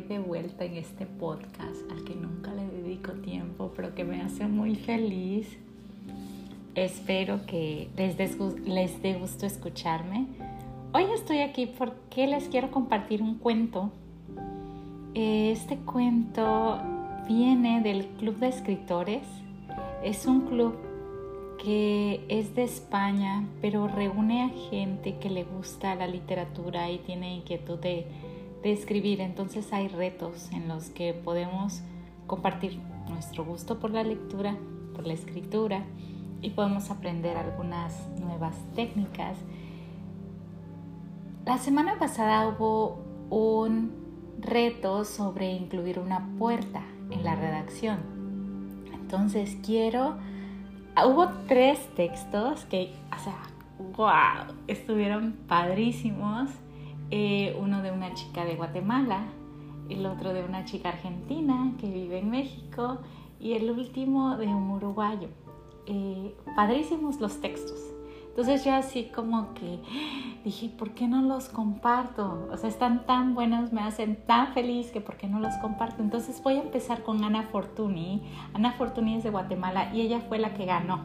de vuelta en este podcast al que nunca le dedico tiempo, pero que me hace muy feliz. Espero que les, les dé gusto escucharme. Hoy estoy aquí porque les quiero compartir un cuento. Este cuento viene del Club de Escritores. Es un club que es de España, pero reúne a gente que le gusta la literatura y tiene inquietud de, escribir. Entonces hay retos en los que podemos compartir nuestro gusto por la lectura, por la escritura y podemos aprender algunas nuevas técnicas. La semana pasada hubo un reto sobre incluir una puerta en la redacción. Entonces quiero hubo tres textos que, o sea, wow, estuvieron padrísimos. Eh, uno de una chica de Guatemala, el otro de una chica argentina que vive en México y el último de un uruguayo. Eh, padrísimos los textos. Entonces yo así como que dije, ¿por qué no los comparto? O sea, están tan buenos, me hacen tan feliz que ¿por qué no los comparto? Entonces voy a empezar con Ana Fortuny. Ana Fortuny es de Guatemala y ella fue la que ganó.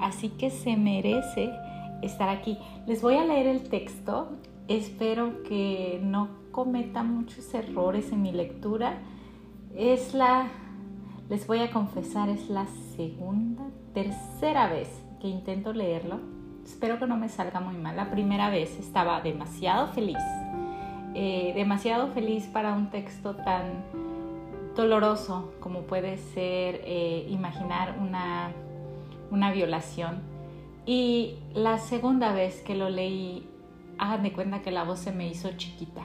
Así que se merece estar aquí. Les voy a leer el texto. Espero que no cometa muchos errores en mi lectura. Es la, les voy a confesar, es la segunda, tercera vez que intento leerlo espero que no me salga muy mal. La primera vez estaba demasiado feliz, eh, demasiado feliz para un texto tan doloroso como puede ser eh, imaginar una, una violación. Y la segunda vez que lo leí, hagan de cuenta que la voz se me hizo chiquita.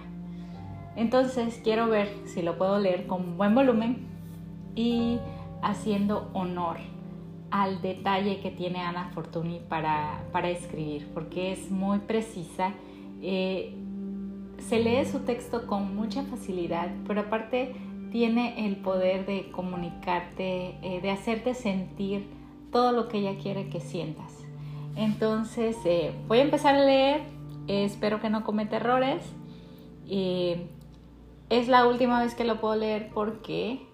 Entonces quiero ver si lo puedo leer con buen volumen y haciendo honor al detalle que tiene Ana Fortuny para, escribir, porque es muy precisa. Eh, se lee su texto con mucha facilidad, pero aparte tiene el poder de comunicarte, eh, de hacerte sentir todo lo que ella quiere que sientas. Entonces, eh, voy a empezar a leer, espero que no cometa errores. es la última vez que lo puedo leer porque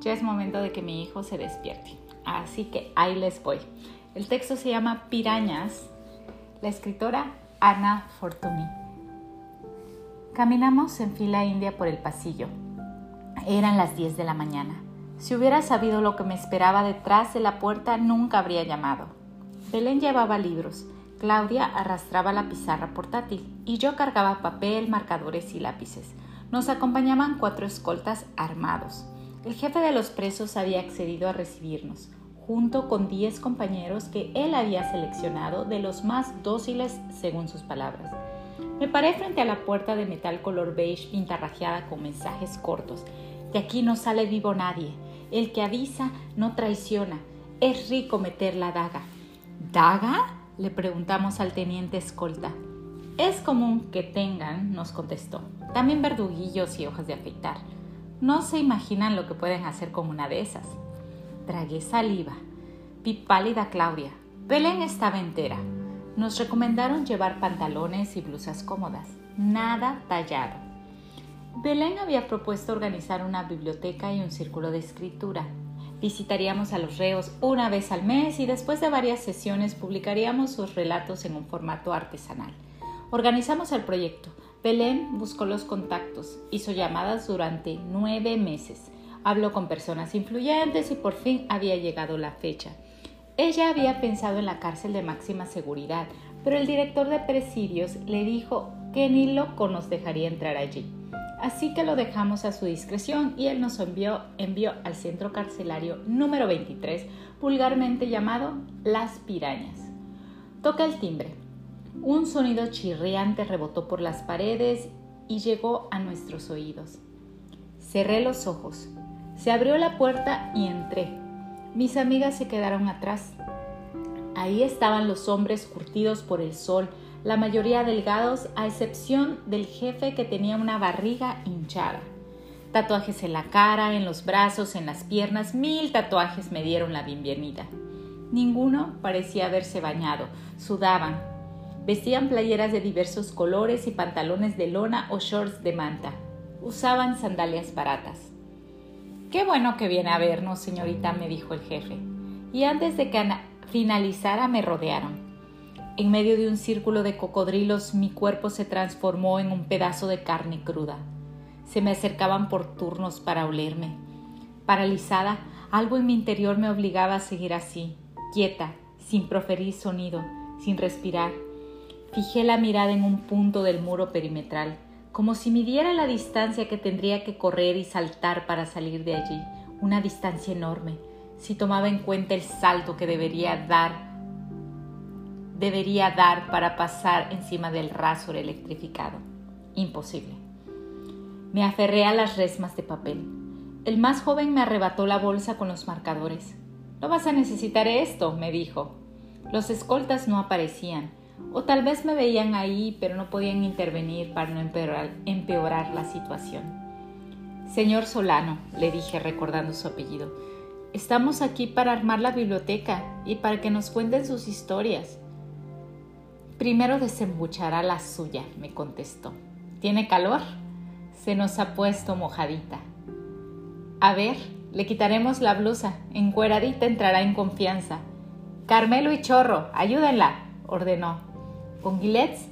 ya es momento de que mi hijo se despierte. Así que ahí les voy. El texto se llama Pirañas, la escritora Ana Fortuny. Caminamos en fila india por el pasillo. Eran las 10 de la mañana. Si hubiera sabido lo que me esperaba detrás de la puerta, nunca habría llamado. Belén llevaba libros, Claudia arrastraba la pizarra portátil y yo cargaba papel, marcadores y lápices. Nos acompañaban cuatro escoltas armados. El jefe de los presos había accedido a recibirnos, junto con 10 compañeros que él había seleccionado de los más dóciles según sus palabras. Me paré frente a la puerta de metal color beige pintarrajeada con mensajes cortos. De aquí no sale vivo nadie. El que avisa no traiciona. Es rico meter la daga. ¿Daga? Le preguntamos al teniente escolta. Es común que tengan, nos contestó. También verduguillos y hojas de afeitar. No se imaginan lo que pueden hacer con una de esas. Tragué saliva. Vi pálida Claudia. Belén estaba entera. Nos recomendaron llevar pantalones y blusas cómodas. Nada tallado. Belén había propuesto organizar una biblioteca y un círculo de escritura. Visitaríamos a los reos una vez al mes y después de varias sesiones publicaríamos sus relatos en un formato artesanal. Organizamos el proyecto, Belén buscó los contactos, hizo llamadas durante nueve meses, habló con personas influyentes y por fin había llegado la fecha. Ella había pensado en la cárcel de máxima seguridad, pero el director de presidios le dijo que ni loco nos dejaría entrar allí. Así que lo dejamos a su discreción y él nos envió, envió al centro carcelario número 23, vulgarmente llamado Las Pirañas. Toca el timbre. Un sonido chirriante rebotó por las paredes y llegó a nuestros oídos. Cerré los ojos, se abrió la puerta y entré. Mis amigas se quedaron atrás. Ahí estaban los hombres curtidos por el sol, la mayoría delgados, a excepción del jefe que tenía una barriga hinchada. Tatuajes en la cara, en los brazos, en las piernas, mil tatuajes me dieron la bienvenida. Ninguno parecía haberse bañado, sudaban, Vestían playeras de diversos colores y pantalones de lona o shorts de manta. Usaban sandalias baratas. Qué bueno que viene a vernos, señorita, me dijo el jefe. Y antes de que finalizara me rodearon. En medio de un círculo de cocodrilos mi cuerpo se transformó en un pedazo de carne cruda. Se me acercaban por turnos para olerme. Paralizada, algo en mi interior me obligaba a seguir así, quieta, sin proferir sonido, sin respirar. Fijé la mirada en un punto del muro perimetral, como si midiera la distancia que tendría que correr y saltar para salir de allí, una distancia enorme, si tomaba en cuenta el salto que debería dar debería dar para pasar encima del rasor electrificado. Imposible. Me aferré a las resmas de papel. El más joven me arrebató la bolsa con los marcadores. No vas a necesitar esto, me dijo. Los escoltas no aparecían, o tal vez me veían ahí, pero no podían intervenir para no empeorar, empeorar la situación. Señor Solano, le dije recordando su apellido, estamos aquí para armar la biblioteca y para que nos cuenten sus historias. Primero desembuchará la suya, me contestó. ¿Tiene calor? Se nos ha puesto mojadita. A ver, le quitaremos la blusa. Encueradita entrará en confianza. Carmelo y Chorro, ayúdenla, ordenó. Con gilets,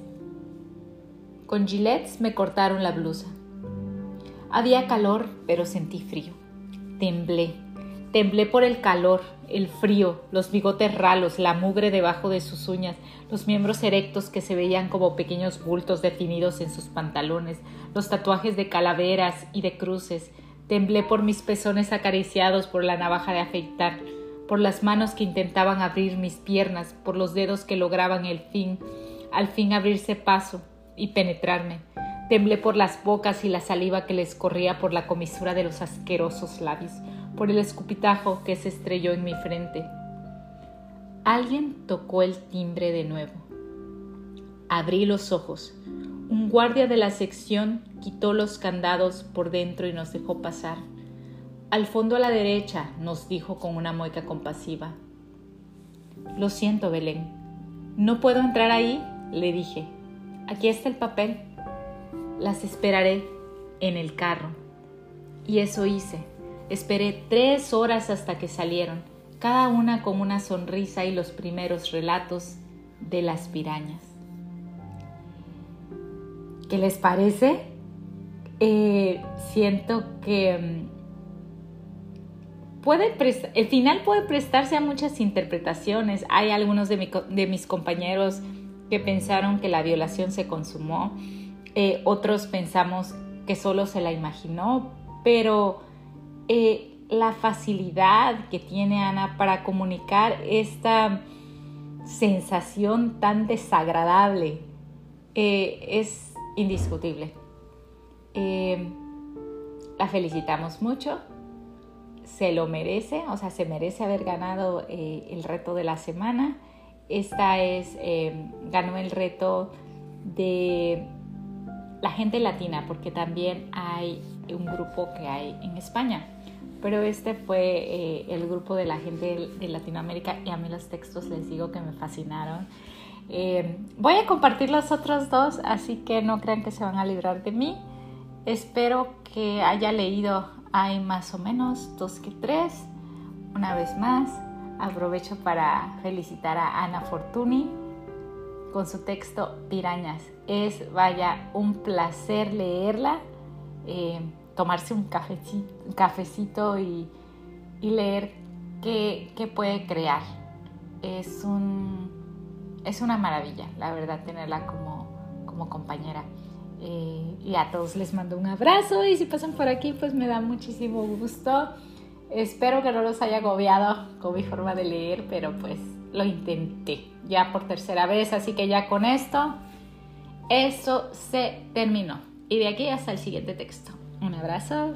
con gilets me cortaron la blusa. Había calor, pero sentí frío. Temblé. Temblé por el calor, el frío, los bigotes ralos, la mugre debajo de sus uñas, los miembros erectos que se veían como pequeños bultos definidos en sus pantalones, los tatuajes de calaveras y de cruces. Temblé por mis pezones acariciados por la navaja de afeitar, por las manos que intentaban abrir mis piernas, por los dedos que lograban el fin, al fin abrirse paso y penetrarme. Temblé por las bocas y la saliva que les corría por la comisura de los asquerosos labios, por el escupitajo que se estrelló en mi frente. Alguien tocó el timbre de nuevo. Abrí los ojos. Un guardia de la sección quitó los candados por dentro y nos dejó pasar. Al fondo a la derecha, nos dijo con una mueca compasiva. Lo siento, Belén. ¿No puedo entrar ahí? le dije. Aquí está el papel. Las esperaré en el carro. Y eso hice. Esperé tres horas hasta que salieron, cada una con una sonrisa y los primeros relatos de las pirañas. ¿Qué les parece? Eh, siento que mm, puede el final puede prestarse a muchas interpretaciones. Hay algunos de, mis compañeros que pensaron que la violación se consumó, eh, otros pensamos que solo se la imaginó, pero eh, la facilidad que tiene Ana para comunicar esta sensación tan desagradable eh, es indiscutible. la felicitamos mucho, se lo merece, o sea, se merece haber ganado el reto de la semana esta es, eh, ganó el reto de la gente latina, porque también hay un grupo que hay en España. Pero este fue eh, el grupo de la gente de Latinoamérica y a mí los textos les digo que me fascinaron. Eh, voy a compartir los otros dos, así que no crean que se van a librar de mí. Espero que haya leído, hay más o menos dos que tres, una vez más. Aprovecho para felicitar a Ana Fortuny con su texto Pirañas. Es, vaya, un placer leerla, eh, tomarse un cafecito, y, leer qué, puede crear. Es, un, una maravilla, la verdad, tenerla como, como compañera. Eh, y a todos les mando un abrazo y si pasan por aquí, pues me da muchísimo gusto. Espero que no los haya agobiado con mi forma de leer, pero pues lo intenté ya por tercera vez, así que ya con esto, eso se terminó. Y de aquí hasta el siguiente texto. Un abrazo.